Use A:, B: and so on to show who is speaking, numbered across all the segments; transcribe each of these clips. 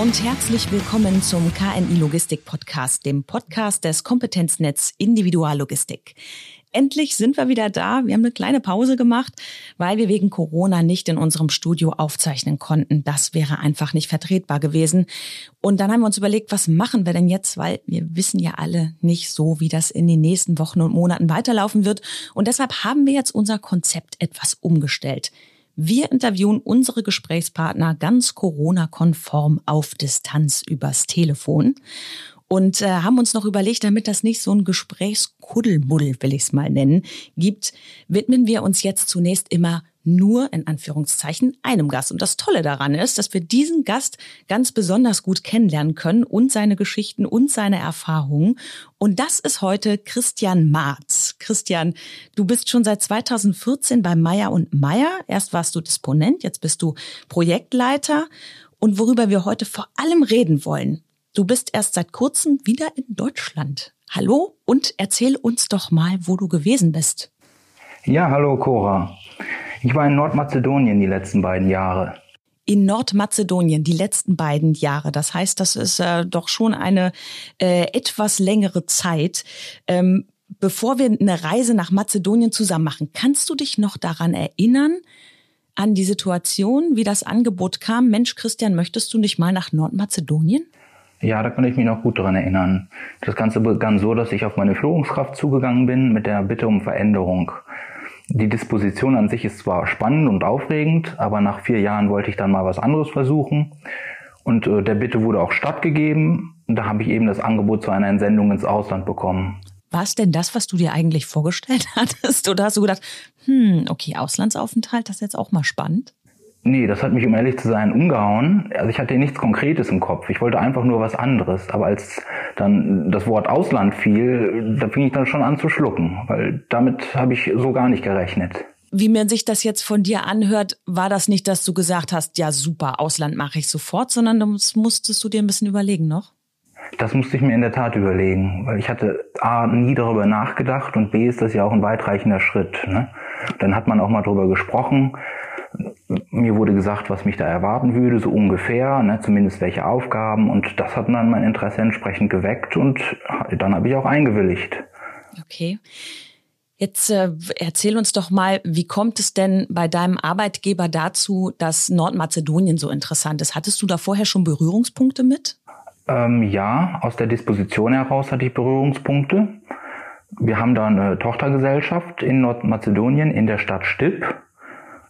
A: und herzlich willkommen zum KNI Logistik Podcast, dem Podcast des Kompetenznetz Individuallogistik. Endlich sind wir wieder da. Wir haben eine kleine Pause gemacht, weil wir wegen Corona nicht in unserem Studio aufzeichnen konnten. Das wäre einfach nicht vertretbar gewesen. Und dann haben wir uns überlegt, was machen wir denn jetzt? Weil wir wissen ja alle nicht so, wie das in den nächsten Wochen und Monaten weiterlaufen wird. Und deshalb haben wir jetzt unser Konzept etwas umgestellt. Wir interviewen unsere Gesprächspartner ganz Corona-konform auf Distanz übers Telefon und äh, haben uns noch überlegt, damit das nicht so ein Gesprächskuddelmuddel, will ich es mal nennen, gibt, widmen wir uns jetzt zunächst immer nur in Anführungszeichen einem Gast. Und das Tolle daran ist, dass wir diesen Gast ganz besonders gut kennenlernen können und seine Geschichten und seine Erfahrungen. Und das ist heute Christian Marz. Christian, du bist schon seit 2014 bei Meier und Meier. Erst warst du Disponent, jetzt bist du Projektleiter. Und worüber wir heute vor allem reden wollen, Du bist erst seit kurzem wieder in Deutschland. Hallo und erzähl uns doch mal, wo du gewesen bist.
B: Ja, hallo Cora. Ich war in Nordmazedonien die letzten beiden Jahre.
A: In Nordmazedonien die letzten beiden Jahre. Das heißt, das ist äh, doch schon eine äh, etwas längere Zeit. Ähm, bevor wir eine Reise nach Mazedonien zusammen machen, kannst du dich noch daran erinnern, an die Situation, wie das Angebot kam? Mensch, Christian, möchtest du nicht mal nach Nordmazedonien?
B: Ja, da kann ich mich noch gut daran erinnern. Das Ganze begann so, dass ich auf meine Führungskraft zugegangen bin mit der Bitte um Veränderung. Die Disposition an sich ist zwar spannend und aufregend, aber nach vier Jahren wollte ich dann mal was anderes versuchen. Und äh, der Bitte wurde auch stattgegeben. Und da habe ich eben das Angebot zu einer Entsendung ins Ausland bekommen.
A: War es denn das, was du dir eigentlich vorgestellt hattest? Oder hast du gedacht, hm, okay, Auslandsaufenthalt, das ist jetzt auch mal spannend?
B: Nee, das hat mich, um ehrlich zu sein, umgehauen. Also ich hatte nichts Konkretes im Kopf. Ich wollte einfach nur was anderes. Aber als dann das Wort Ausland fiel, da fing ich dann schon an zu schlucken, weil damit habe ich so gar nicht gerechnet.
A: Wie man sich das jetzt von dir anhört, war das nicht, dass du gesagt hast, ja super, Ausland mache ich sofort, sondern das musstest du dir ein bisschen überlegen noch?
B: Das musste ich mir in der Tat überlegen, weil ich hatte A, nie darüber nachgedacht und B, ist das ja auch ein weitreichender Schritt. Ne? Dann hat man auch mal darüber gesprochen mir wurde gesagt, was mich da erwarten würde, so ungefähr, ne, zumindest welche Aufgaben. Und das hat dann mein Interesse entsprechend geweckt und dann habe ich auch eingewilligt.
A: Okay. Jetzt äh, erzähl uns doch mal, wie kommt es denn bei deinem Arbeitgeber dazu, dass Nordmazedonien so interessant ist? Hattest du da vorher schon Berührungspunkte mit?
B: Ähm, ja, aus der Disposition heraus hatte ich Berührungspunkte. Wir haben da eine Tochtergesellschaft in Nordmazedonien in der Stadt Stipp.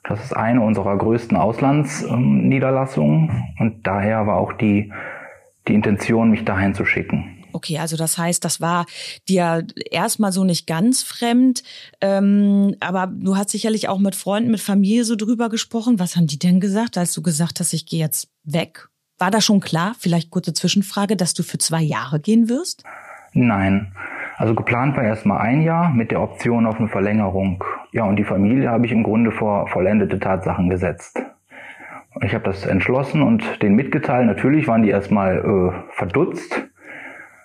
B: Das ist eine unserer größten Auslandsniederlassungen und daher war auch die, die Intention, mich dahin zu schicken.
A: Okay, also das heißt, das war dir erstmal so nicht ganz fremd, ähm, aber du hast sicherlich auch mit Freunden, mit Familie so drüber gesprochen. Was haben die denn gesagt, als du gesagt hast, ich gehe jetzt weg? War da schon klar, vielleicht kurze Zwischenfrage, dass du für zwei Jahre gehen wirst?
B: Nein, also geplant war erstmal ein Jahr mit der Option auf eine Verlängerung. Ja, und die Familie habe ich im Grunde vor vollendete Tatsachen gesetzt. Ich habe das entschlossen und denen mitgeteilt. Natürlich waren die erstmal äh, verdutzt,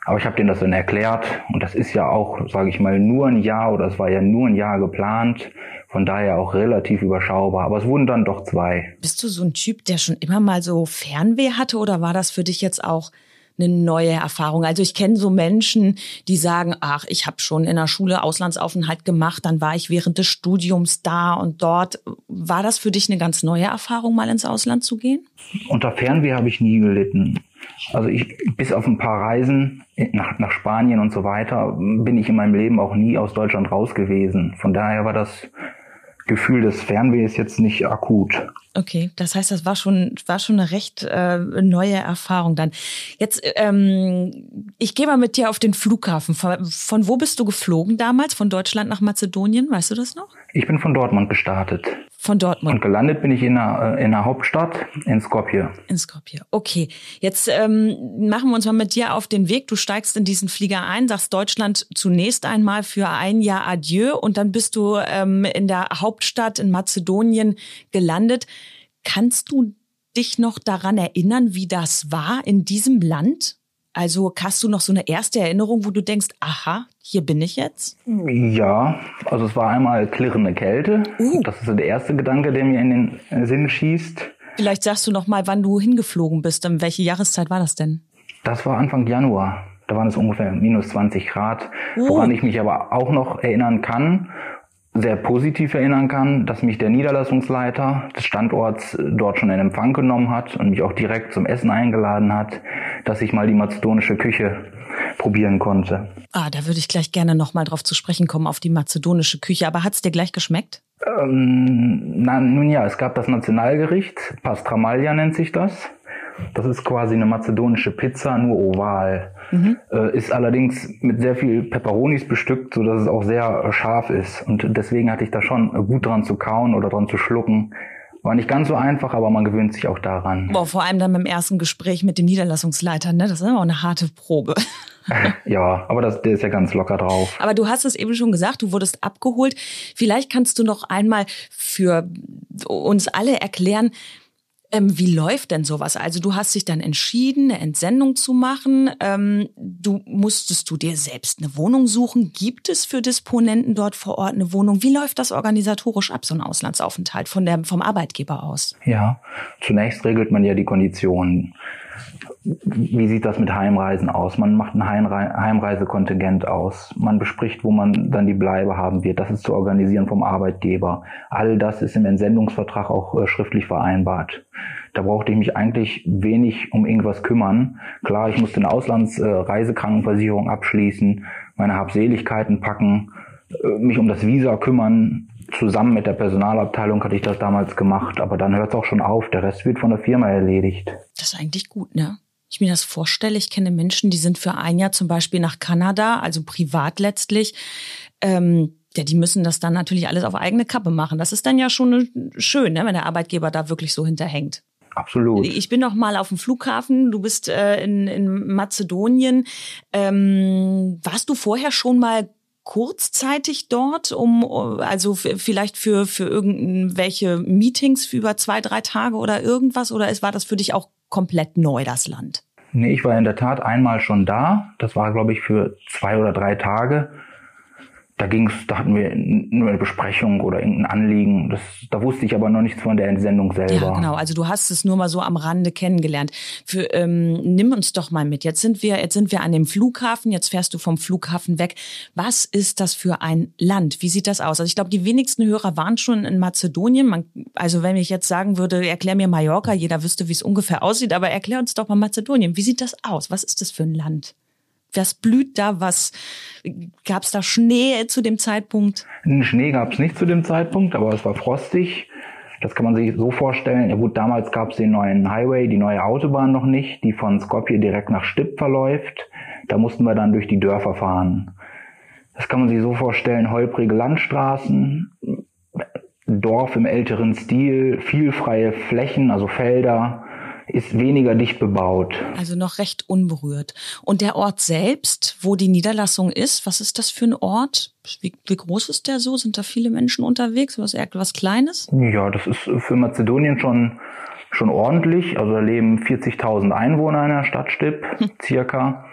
B: aber ich habe denen das dann erklärt. Und das ist ja auch, sage ich mal, nur ein Jahr oder es war ja nur ein Jahr geplant. Von daher auch relativ überschaubar. Aber es wurden dann doch zwei.
A: Bist du so ein Typ, der schon immer mal so Fernweh hatte oder war das für dich jetzt auch eine neue Erfahrung. Also ich kenne so Menschen, die sagen, ach, ich habe schon in der Schule Auslandsaufenthalt gemacht, dann war ich während des Studiums da und dort. War das für dich eine ganz neue Erfahrung, mal ins Ausland zu gehen?
B: Unter Fernweh habe ich nie gelitten. Also ich, bis auf ein paar Reisen nach, nach Spanien und so weiter, bin ich in meinem Leben auch nie aus Deutschland raus gewesen. Von daher war das Gefühl des Fernwehs jetzt nicht akut.
A: Okay, das heißt, das war schon war schon eine recht äh, neue Erfahrung dann. Jetzt, ähm, ich gehe mal mit dir auf den Flughafen. Von, von wo bist du geflogen damals? Von Deutschland nach Mazedonien? Weißt du das noch?
B: Ich bin von Dortmund gestartet.
A: Von Dortmund.
B: Und gelandet bin ich in der, äh, in der Hauptstadt, in Skopje.
A: In Skopje. Okay. Jetzt ähm, machen wir uns mal mit dir auf den Weg. Du steigst in diesen Flieger ein, sagst Deutschland zunächst einmal für ein Jahr Adieu und dann bist du ähm, in der Hauptstadt in Mazedonien gelandet. Kannst du dich noch daran erinnern, wie das war in diesem Land? Also hast du noch so eine erste Erinnerung, wo du denkst, aha, hier bin ich jetzt?
B: Ja, also es war einmal klirrende Kälte. Uh. Das ist der erste Gedanke, der mir in den Sinn schießt.
A: Vielleicht sagst du noch mal, wann du hingeflogen bist. Und welche Jahreszeit war das denn?
B: Das war Anfang Januar. Da waren es ungefähr minus 20 Grad. Oh. Woran ich mich aber auch noch erinnern kann, sehr positiv erinnern kann, dass mich der Niederlassungsleiter des Standorts dort schon in Empfang genommen hat und mich auch direkt zum Essen eingeladen hat, dass ich mal die mazedonische Küche probieren konnte.
A: Ah, da würde ich gleich gerne nochmal drauf zu sprechen kommen, auf die mazedonische Küche. Aber hat's dir gleich geschmeckt?
B: Ähm, na, nun ja, es gab das Nationalgericht, Pastramalia nennt sich das. Das ist quasi eine mazedonische Pizza, nur oval. Mhm. Äh, ist allerdings mit sehr viel Peperonis bestückt, so dass es auch sehr scharf ist. Und deswegen hatte ich da schon gut dran zu kauen oder dran zu schlucken. War nicht ganz so einfach, aber man gewöhnt sich auch daran.
A: Boah, vor allem dann beim ersten Gespräch mit dem Niederlassungsleiter, ne? Das ist auch eine harte Probe.
B: ja, aber das, der ist ja ganz locker drauf.
A: Aber du hast es eben schon gesagt, du wurdest abgeholt. Vielleicht kannst du noch einmal für uns alle erklären, ähm, wie läuft denn sowas? Also du hast dich dann entschieden, eine Entsendung zu machen. Ähm, du musstest du dir selbst eine Wohnung suchen. Gibt es für Disponenten dort vor Ort eine Wohnung? Wie läuft das organisatorisch ab, so ein Auslandsaufenthalt von der, vom Arbeitgeber aus?
B: Ja, zunächst regelt man ja die Konditionen wie sieht das mit Heimreisen aus? Man macht ein Heimreisekontingent aus. Man bespricht, wo man dann die Bleibe haben wird. Das ist zu organisieren vom Arbeitgeber. All das ist im Entsendungsvertrag auch äh, schriftlich vereinbart. Da brauchte ich mich eigentlich wenig um irgendwas kümmern. Klar, ich musste eine Auslandsreisekrankenversicherung abschließen, meine Habseligkeiten packen, äh, mich um das Visa kümmern. Zusammen mit der Personalabteilung hatte ich das damals gemacht, aber dann hört es auch schon auf. Der Rest wird von der Firma erledigt.
A: Das ist eigentlich gut, ne? ich mir das vorstelle, ich kenne Menschen, die sind für ein Jahr zum Beispiel nach Kanada, also privat letztlich. Ähm, ja, die müssen das dann natürlich alles auf eigene Kappe machen. Das ist dann ja schon schön, ne, wenn der Arbeitgeber da wirklich so hinterhängt.
B: Absolut.
A: Ich bin noch mal auf dem Flughafen. Du bist äh, in, in Mazedonien. Ähm, warst du vorher schon mal kurzzeitig dort, um also vielleicht für für irgendwelche Meetings für über zwei drei Tage oder irgendwas oder war das für dich auch komplett neu das Land?
B: Nee, ich war in der Tat einmal schon da. Das war, glaube ich, für zwei oder drei Tage da ging's, da hatten wir nur eine Besprechung oder irgendein Anliegen. Das, da wusste ich aber noch nichts von der Entsendung selber. Ja,
A: genau. Also du hast es nur mal so am Rande kennengelernt. Für, ähm, nimm uns doch mal mit. Jetzt sind wir, jetzt sind wir an dem Flughafen. Jetzt fährst du vom Flughafen weg. Was ist das für ein Land? Wie sieht das aus? Also ich glaube, die wenigsten Hörer waren schon in Mazedonien. Man, also wenn ich jetzt sagen würde, erklär mir Mallorca, jeder wüsste, wie es ungefähr aussieht. Aber erklär uns doch mal Mazedonien. Wie sieht das aus? Was ist das für ein Land? Was blüht da? Was gab es da Schnee zu dem Zeitpunkt?
B: Schnee gab es nicht zu dem Zeitpunkt, aber es war frostig. Das kann man sich so vorstellen. Ja gut, damals gab es den neuen Highway, die neue Autobahn noch nicht, die von Skopje direkt nach Stipp verläuft. Da mussten wir dann durch die Dörfer fahren. Das kann man sich so vorstellen, holprige Landstraßen, Dorf im älteren Stil, viel freie Flächen, also Felder, ist weniger dicht bebaut.
A: Also noch recht unberührt. Und der Ort selbst, wo die Niederlassung ist, was ist das für ein Ort? Wie, wie groß ist der so? Sind da viele Menschen unterwegs? Was etwas Kleines?
B: Ja, das ist für Mazedonien schon schon ordentlich. Also da leben 40.000 Einwohner in der Stadt Stipp, hm. circa.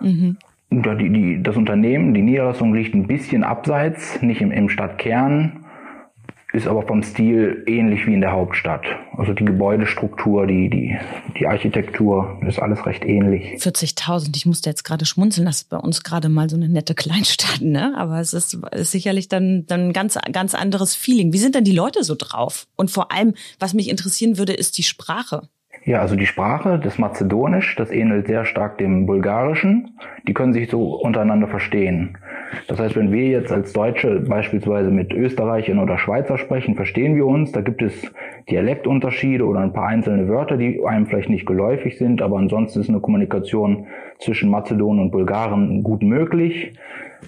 B: Mhm. Die, die, das Unternehmen, die Niederlassung liegt ein bisschen abseits, nicht im, im Stadtkern ist aber vom Stil ähnlich wie in der Hauptstadt. Also die Gebäudestruktur, die, die, die Architektur ist alles recht ähnlich.
A: 40.000, ich musste jetzt gerade schmunzeln, das ist bei uns gerade mal so eine nette Kleinstadt, ne? Aber es ist, ist sicherlich dann, dann ein ganz, ganz anderes Feeling. Wie sind denn die Leute so drauf? Und vor allem, was mich interessieren würde, ist die Sprache.
B: Ja, also die Sprache, das Mazedonisch, das ähnelt sehr stark dem Bulgarischen. Die können sich so untereinander verstehen. Das heißt, wenn wir jetzt als Deutsche beispielsweise mit Österreichern oder Schweizer sprechen, verstehen wir uns. Da gibt es Dialektunterschiede oder ein paar einzelne Wörter, die einem vielleicht nicht geläufig sind, aber ansonsten ist eine Kommunikation zwischen Mazedonen und Bulgaren gut möglich.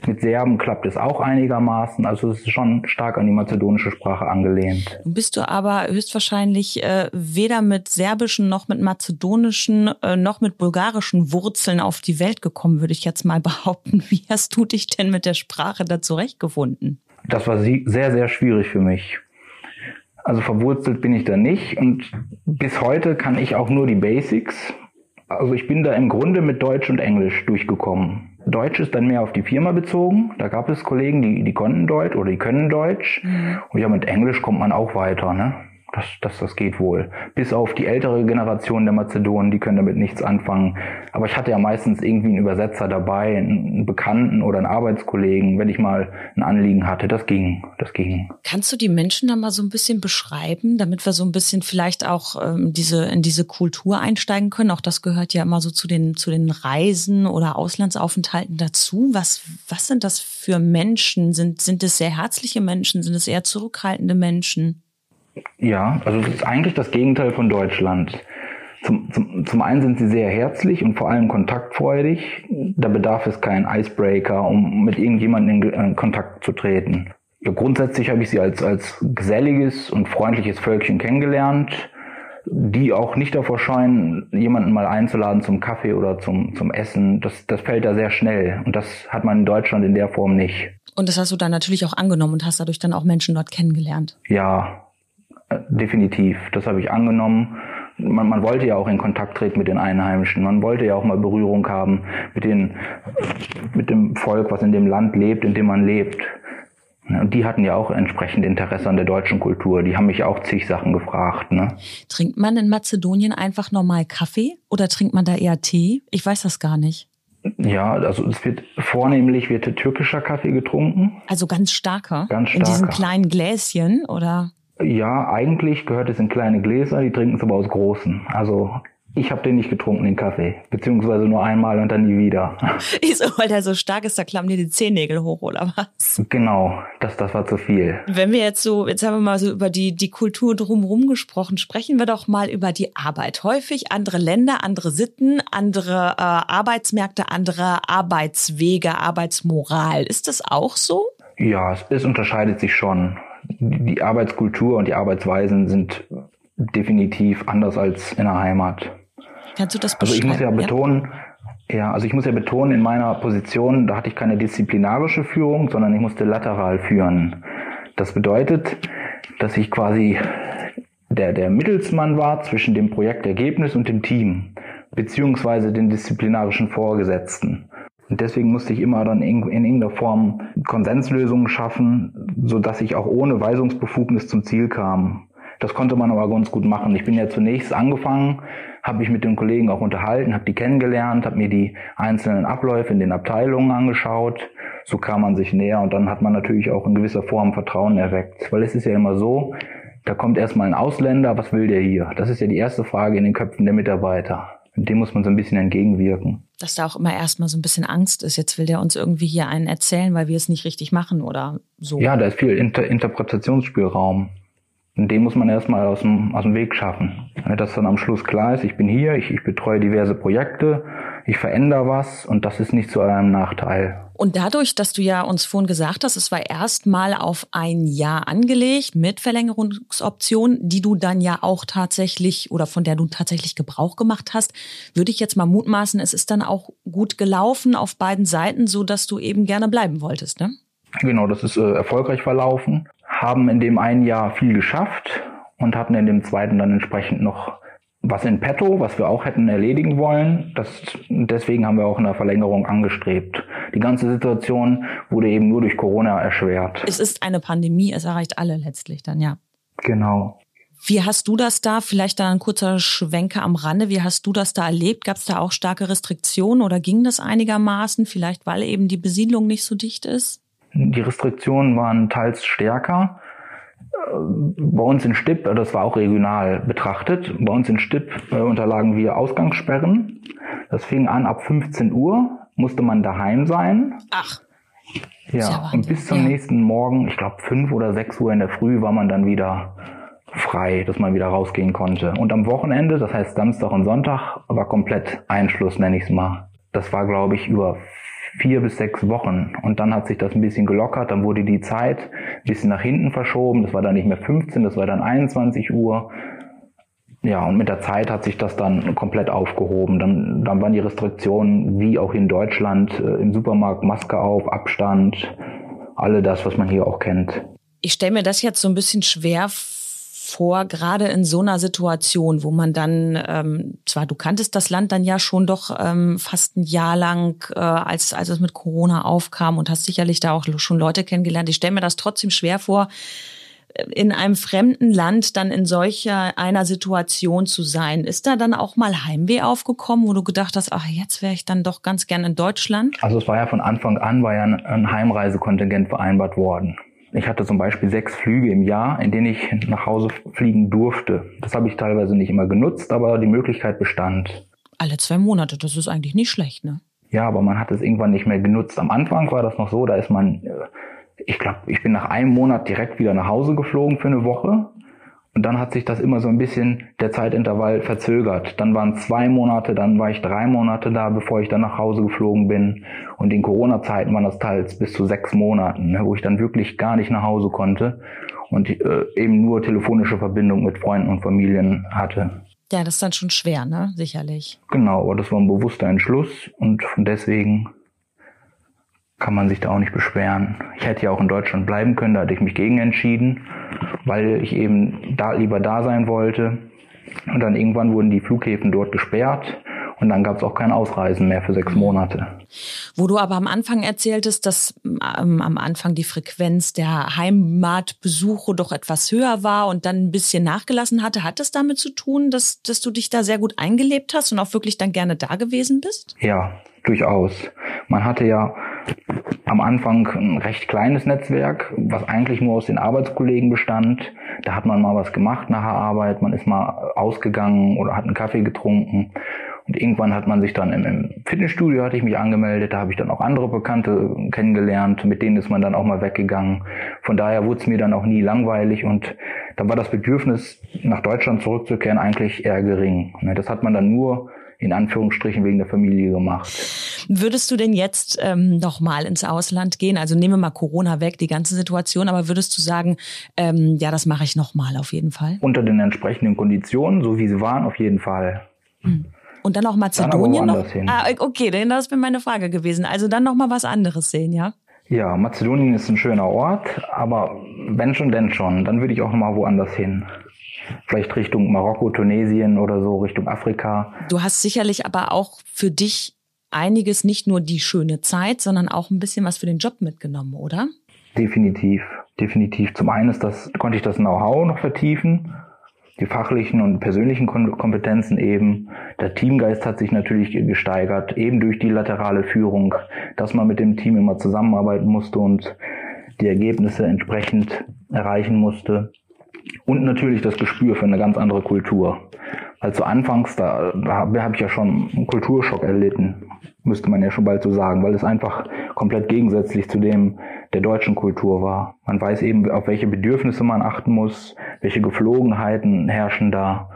B: Mit Serben klappt es auch einigermaßen. Also es ist schon stark an die mazedonische Sprache angelehnt.
A: Bist du aber höchstwahrscheinlich äh, weder mit serbischen noch mit mazedonischen äh, noch mit bulgarischen Wurzeln auf die Welt gekommen, würde ich jetzt mal behaupten. Wie hast du dich denn mit der Sprache da zurechtgefunden?
B: Das war sehr, sehr schwierig für mich. Also verwurzelt bin ich da nicht und bis heute kann ich auch nur die Basics. Also ich bin da im Grunde mit Deutsch und Englisch durchgekommen. Deutsch ist dann mehr auf die Firma bezogen. Da gab es Kollegen, die, die konnten Deutsch oder die können Deutsch. Mhm. Und ja, mit Englisch kommt man auch weiter. Ne? Das, das, das geht wohl. Bis auf die ältere Generation der Mazedonen, die können damit nichts anfangen. Aber ich hatte ja meistens irgendwie einen Übersetzer dabei, einen Bekannten oder einen Arbeitskollegen, wenn ich mal ein Anliegen hatte. Das ging, das ging.
A: Kannst du die Menschen da mal so ein bisschen beschreiben, damit wir so ein bisschen vielleicht auch ähm, diese, in diese Kultur einsteigen können? Auch das gehört ja immer so zu den, zu den Reisen oder Auslandsaufenthalten dazu. Was, was sind das für Menschen? Sind, sind es sehr herzliche Menschen? Sind es eher zurückhaltende Menschen?
B: Ja, also es ist eigentlich das Gegenteil von Deutschland. Zum, zum, zum einen sind sie sehr herzlich und vor allem kontaktfreudig. Da bedarf es keinen Icebreaker, um mit irgendjemandem in, in Kontakt zu treten. Ja, grundsätzlich habe ich sie als, als geselliges und freundliches Völkchen kennengelernt, die auch nicht davor scheuen, jemanden mal einzuladen zum Kaffee oder zum, zum Essen. Das, das fällt da sehr schnell und das hat man in Deutschland in der Form nicht.
A: Und das hast du dann natürlich auch angenommen und hast dadurch dann auch Menschen dort kennengelernt.
B: Ja, definitiv. Das habe ich angenommen. Man, man wollte ja auch in Kontakt treten mit den Einheimischen. Man wollte ja auch mal Berührung haben mit, den, mit dem Volk, was in dem Land lebt, in dem man lebt. Und die hatten ja auch entsprechend Interesse an der deutschen Kultur. Die haben mich auch zig Sachen gefragt. Ne?
A: Trinkt man in Mazedonien einfach normal Kaffee oder trinkt man da eher Tee? Ich weiß das gar nicht.
B: Ja, also es wird vornehmlich wird türkischer Kaffee getrunken.
A: Also ganz starker.
B: Ganz starker.
A: In diesen kleinen Gläschen oder?
B: Ja, eigentlich gehört es in kleine Gläser, die trinken es aber aus großen. Also ich habe den nicht getrunken, den Kaffee. Beziehungsweise nur einmal und dann nie wieder.
A: Wieso, weil der so stark ist, da klappen dir die Zehennägel hoch, oder was?
B: Genau, das, das war zu viel.
A: Wenn wir jetzt so, jetzt haben wir mal so über die, die Kultur drumherum gesprochen, sprechen wir doch mal über die Arbeit. Häufig andere Länder, andere Sitten, andere äh, Arbeitsmärkte, andere Arbeitswege, Arbeitsmoral. Ist das auch so?
B: Ja, es, es unterscheidet sich schon die Arbeitskultur und die Arbeitsweisen sind definitiv anders als in der Heimat.
A: Kannst du das
B: beschreiben? Also ich muss ja betonen, ja? ja, also ich muss ja betonen, in meiner Position, da hatte ich keine disziplinarische Führung, sondern ich musste lateral führen. Das bedeutet, dass ich quasi der, der Mittelsmann war zwischen dem Projektergebnis und dem Team, beziehungsweise den disziplinarischen Vorgesetzten. Und deswegen musste ich immer dann in, in irgendeiner Form Konsenslösungen schaffen, so dass ich auch ohne Weisungsbefugnis zum Ziel kam. Das konnte man aber ganz gut machen. Ich bin ja zunächst angefangen, habe mich mit den Kollegen auch unterhalten, habe die kennengelernt, habe mir die einzelnen Abläufe in den Abteilungen angeschaut. So kam man sich näher und dann hat man natürlich auch in gewisser Form Vertrauen erweckt. Weil es ist ja immer so, da kommt erstmal ein Ausländer, was will der hier? Das ist ja die erste Frage in den Köpfen der Mitarbeiter. Dem muss man so ein bisschen entgegenwirken
A: dass da auch immer erstmal so ein bisschen Angst ist. Jetzt will der uns irgendwie hier einen erzählen, weil wir es nicht richtig machen oder so.
B: Ja, da ist viel Inter Interpretationsspielraum. Und den muss man erstmal aus dem, aus dem Weg schaffen. Dass dann am Schluss klar ist, ich bin hier, ich, ich betreue diverse Projekte, ich verändere was und das ist nicht zu eurem Nachteil.
A: Und dadurch, dass du ja uns vorhin gesagt hast, es war erstmal auf ein Jahr angelegt mit Verlängerungsoption, die du dann ja auch tatsächlich oder von der du tatsächlich Gebrauch gemacht hast, würde ich jetzt mal mutmaßen, es ist dann auch gut gelaufen auf beiden Seiten, so dass du eben gerne bleiben wolltest, ne?
B: Genau, das ist äh, erfolgreich verlaufen, haben in dem einen Jahr viel geschafft und hatten in dem zweiten dann entsprechend noch was in petto, was wir auch hätten erledigen wollen. Das, deswegen haben wir auch eine Verlängerung angestrebt. Die ganze Situation wurde eben nur durch Corona erschwert.
A: Es ist eine Pandemie, es erreicht alle letztlich dann, ja.
B: Genau.
A: Wie hast du das da? Vielleicht da ein kurzer Schwenker am Rande. Wie hast du das da erlebt? Gab es da auch starke Restriktionen oder ging das einigermaßen? Vielleicht weil eben die Besiedlung nicht so dicht ist?
B: Die Restriktionen waren teils stärker bei uns in Stipp, das war auch regional betrachtet, bei uns in Stipp äh, unterlagen wir Ausgangssperren. Das fing an ab 15 Uhr, musste man daheim sein.
A: Ach.
B: Ja, und bis zum ja. nächsten Morgen, ich glaube 5 oder 6 Uhr in der Früh, war man dann wieder frei, dass man wieder rausgehen konnte. Und am Wochenende, das heißt Samstag und Sonntag, war komplett Einschluss, nenne ich es mal. Das war, glaube ich, über vier bis sechs Wochen. Und dann hat sich das ein bisschen gelockert, dann wurde die Zeit ein bisschen nach hinten verschoben. Das war dann nicht mehr 15, das war dann 21 Uhr. Ja, und mit der Zeit hat sich das dann komplett aufgehoben. Dann, dann waren die Restriktionen, wie auch in Deutschland, äh, im Supermarkt Maske auf, Abstand, alle das, was man hier auch kennt.
A: Ich stelle mir das jetzt so ein bisschen schwer vor, gerade in so einer Situation, wo man dann, ähm, zwar du kanntest das Land dann ja schon doch ähm, fast ein Jahr lang, äh, als, als es mit Corona aufkam und hast sicherlich da auch schon Leute kennengelernt. Ich stelle mir das trotzdem schwer vor, in einem fremden Land dann in solcher einer Situation zu sein. Ist da dann auch mal Heimweh aufgekommen, wo du gedacht hast, ach, jetzt wäre ich dann doch ganz gern in Deutschland?
B: Also es war ja von Anfang an war ja ein Heimreisekontingent vereinbart worden. Ich hatte zum Beispiel sechs Flüge im Jahr, in denen ich nach Hause fliegen durfte. Das habe ich teilweise nicht immer genutzt, aber die Möglichkeit bestand.
A: Alle zwei Monate, das ist eigentlich nicht schlecht, ne?
B: Ja, aber man hat es irgendwann nicht mehr genutzt. Am Anfang war das noch so, da ist man, äh, ich glaube, ich bin nach einem Monat direkt wieder nach Hause geflogen für eine Woche. Und dann hat sich das immer so ein bisschen der Zeitintervall verzögert. Dann waren zwei Monate, dann war ich drei Monate da, bevor ich dann nach Hause geflogen bin. Und in Corona-Zeiten waren das teils bis zu sechs Monaten, ne, wo ich dann wirklich gar nicht nach Hause konnte und äh, eben nur telefonische Verbindung mit Freunden und Familien hatte.
A: Ja, das ist dann schon schwer, ne? Sicherlich.
B: Genau, aber das war ein bewusster Entschluss und deswegen kann man sich da auch nicht beschweren. Ich hätte ja auch in Deutschland bleiben können, da hatte ich mich gegen entschieden, weil ich eben da lieber da sein wollte. Und dann irgendwann wurden die Flughäfen dort gesperrt und dann gab es auch kein Ausreisen mehr für sechs Monate.
A: Wo du aber am Anfang erzähltest, dass ähm, am Anfang die Frequenz der Heimatbesuche doch etwas höher war und dann ein bisschen nachgelassen hatte, hat es damit zu tun, dass, dass du dich da sehr gut eingelebt hast und auch wirklich dann gerne da gewesen bist?
B: Ja, durchaus. Man hatte ja am Anfang ein recht kleines Netzwerk, was eigentlich nur aus den Arbeitskollegen bestand. Da hat man mal was gemacht nach der Arbeit, man ist mal ausgegangen oder hat einen Kaffee getrunken. Und irgendwann hat man sich dann im, im Fitnessstudio hatte ich mich angemeldet, da habe ich dann auch andere Bekannte kennengelernt, mit denen ist man dann auch mal weggegangen. Von daher wurde es mir dann auch nie langweilig und dann war das Bedürfnis, nach Deutschland zurückzukehren, eigentlich eher gering. Ne, das hat man dann nur in Anführungsstrichen wegen der Familie gemacht.
A: Würdest du denn jetzt ähm, noch mal ins Ausland gehen? Also nehmen wir mal Corona weg, die ganze Situation, aber würdest du sagen, ähm, ja, das mache ich noch mal auf jeden Fall?
B: Unter den entsprechenden Konditionen, so wie sie waren, auf jeden Fall.
A: Hm. Und dann auch Mazedonien dann noch? Hin. Ah, okay, denn das wäre meine Frage gewesen. Also dann noch mal was anderes sehen, ja?
B: Ja, Mazedonien ist ein schöner Ort, aber wenn schon, denn schon, dann würde ich auch noch mal woanders hin. Vielleicht Richtung Marokko, Tunesien oder so, Richtung Afrika.
A: Du hast sicherlich aber auch für dich einiges, nicht nur die schöne Zeit, sondern auch ein bisschen was für den Job mitgenommen, oder?
B: Definitiv, definitiv. Zum einen ist das, konnte ich das Know-how noch vertiefen die fachlichen und persönlichen Kompetenzen eben. Der Teamgeist hat sich natürlich gesteigert, eben durch die laterale Führung, dass man mit dem Team immer zusammenarbeiten musste und die Ergebnisse entsprechend erreichen musste. Und natürlich das Gespür für eine ganz andere Kultur. Also anfangs, da, da habe ich ja schon einen Kulturschock erlitten, müsste man ja schon bald so sagen, weil es einfach komplett gegensätzlich zu dem der deutschen Kultur war. Man weiß eben, auf welche Bedürfnisse man achten muss, welche Geflogenheiten herrschen da.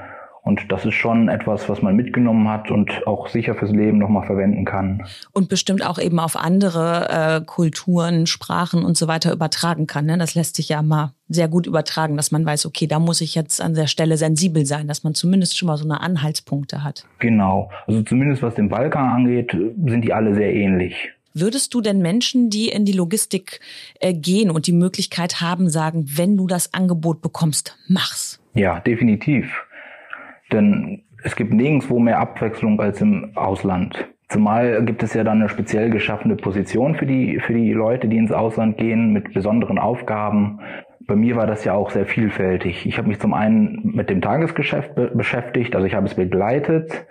B: Und das ist schon etwas, was man mitgenommen hat und auch sicher fürs Leben nochmal verwenden kann.
A: Und bestimmt auch eben auf andere äh, Kulturen, Sprachen und so weiter übertragen kann. Ne? Das lässt sich ja mal sehr gut übertragen, dass man weiß, okay, da muss ich jetzt an der Stelle sensibel sein, dass man zumindest schon mal so eine Anhaltspunkte hat.
B: Genau. Also zumindest was den Balkan angeht, sind die alle sehr ähnlich.
A: Würdest du denn Menschen, die in die Logistik äh, gehen und die Möglichkeit haben, sagen, wenn du das Angebot bekommst, mach's?
B: Ja, definitiv. Denn es gibt nirgendwo mehr Abwechslung als im Ausland. Zumal gibt es ja dann eine speziell geschaffene Position für die, für die Leute, die ins Ausland gehen, mit besonderen Aufgaben. Bei mir war das ja auch sehr vielfältig. Ich habe mich zum einen mit dem Tagesgeschäft be beschäftigt, also ich habe es begleitet,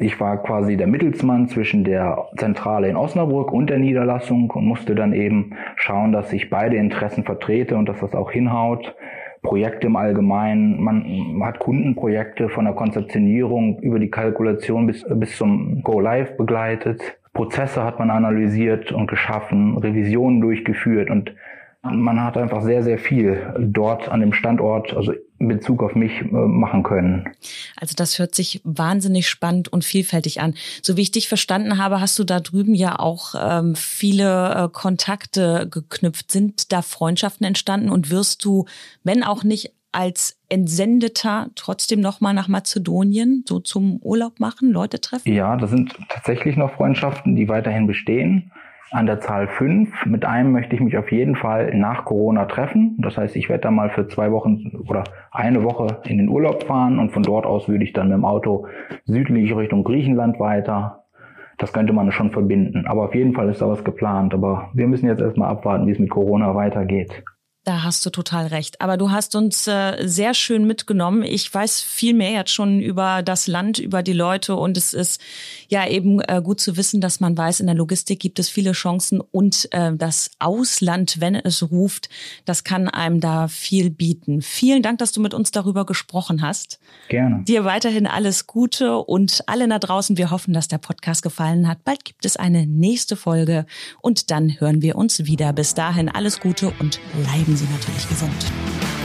B: ich war quasi der Mittelsmann zwischen der Zentrale in Osnabrück und der Niederlassung und musste dann eben schauen, dass ich beide Interessen vertrete und dass das auch hinhaut. Projekte im Allgemeinen, man hat Kundenprojekte von der Konzeptionierung über die Kalkulation bis, bis zum Go Live begleitet. Prozesse hat man analysiert und geschaffen, Revisionen durchgeführt und man hat einfach sehr, sehr viel dort an dem Standort, also in Bezug auf mich, äh, machen können.
A: Also das hört sich wahnsinnig spannend und vielfältig an. So wie ich dich verstanden habe, hast du da drüben ja auch ähm, viele äh, Kontakte geknüpft. Sind da Freundschaften entstanden und wirst du, wenn auch nicht als Entsendeter trotzdem noch mal nach Mazedonien so zum Urlaub machen, Leute treffen?
B: Ja, das sind tatsächlich noch Freundschaften, die weiterhin bestehen an der Zahl fünf. Mit einem möchte ich mich auf jeden Fall nach Corona treffen. Das heißt, ich werde da mal für zwei Wochen oder eine Woche in den Urlaub fahren und von dort aus würde ich dann mit dem Auto südlich Richtung Griechenland weiter. Das könnte man schon verbinden. Aber auf jeden Fall ist da was geplant. Aber wir müssen jetzt erstmal abwarten, wie es mit Corona weitergeht.
A: Da hast du total recht. Aber du hast uns äh, sehr schön mitgenommen. Ich weiß viel mehr jetzt schon über das Land, über die Leute und es ist ja eben äh, gut zu wissen, dass man weiß, in der Logistik gibt es viele Chancen und äh, das Ausland, wenn es ruft, das kann einem da viel bieten. Vielen Dank, dass du mit uns darüber gesprochen hast.
B: Gerne.
A: Dir weiterhin alles Gute und alle da draußen. Wir hoffen, dass der Podcast gefallen hat. Bald gibt es eine nächste Folge und dann hören wir uns wieder. Bis dahin alles Gute und bleiben Sie natürlich gesund.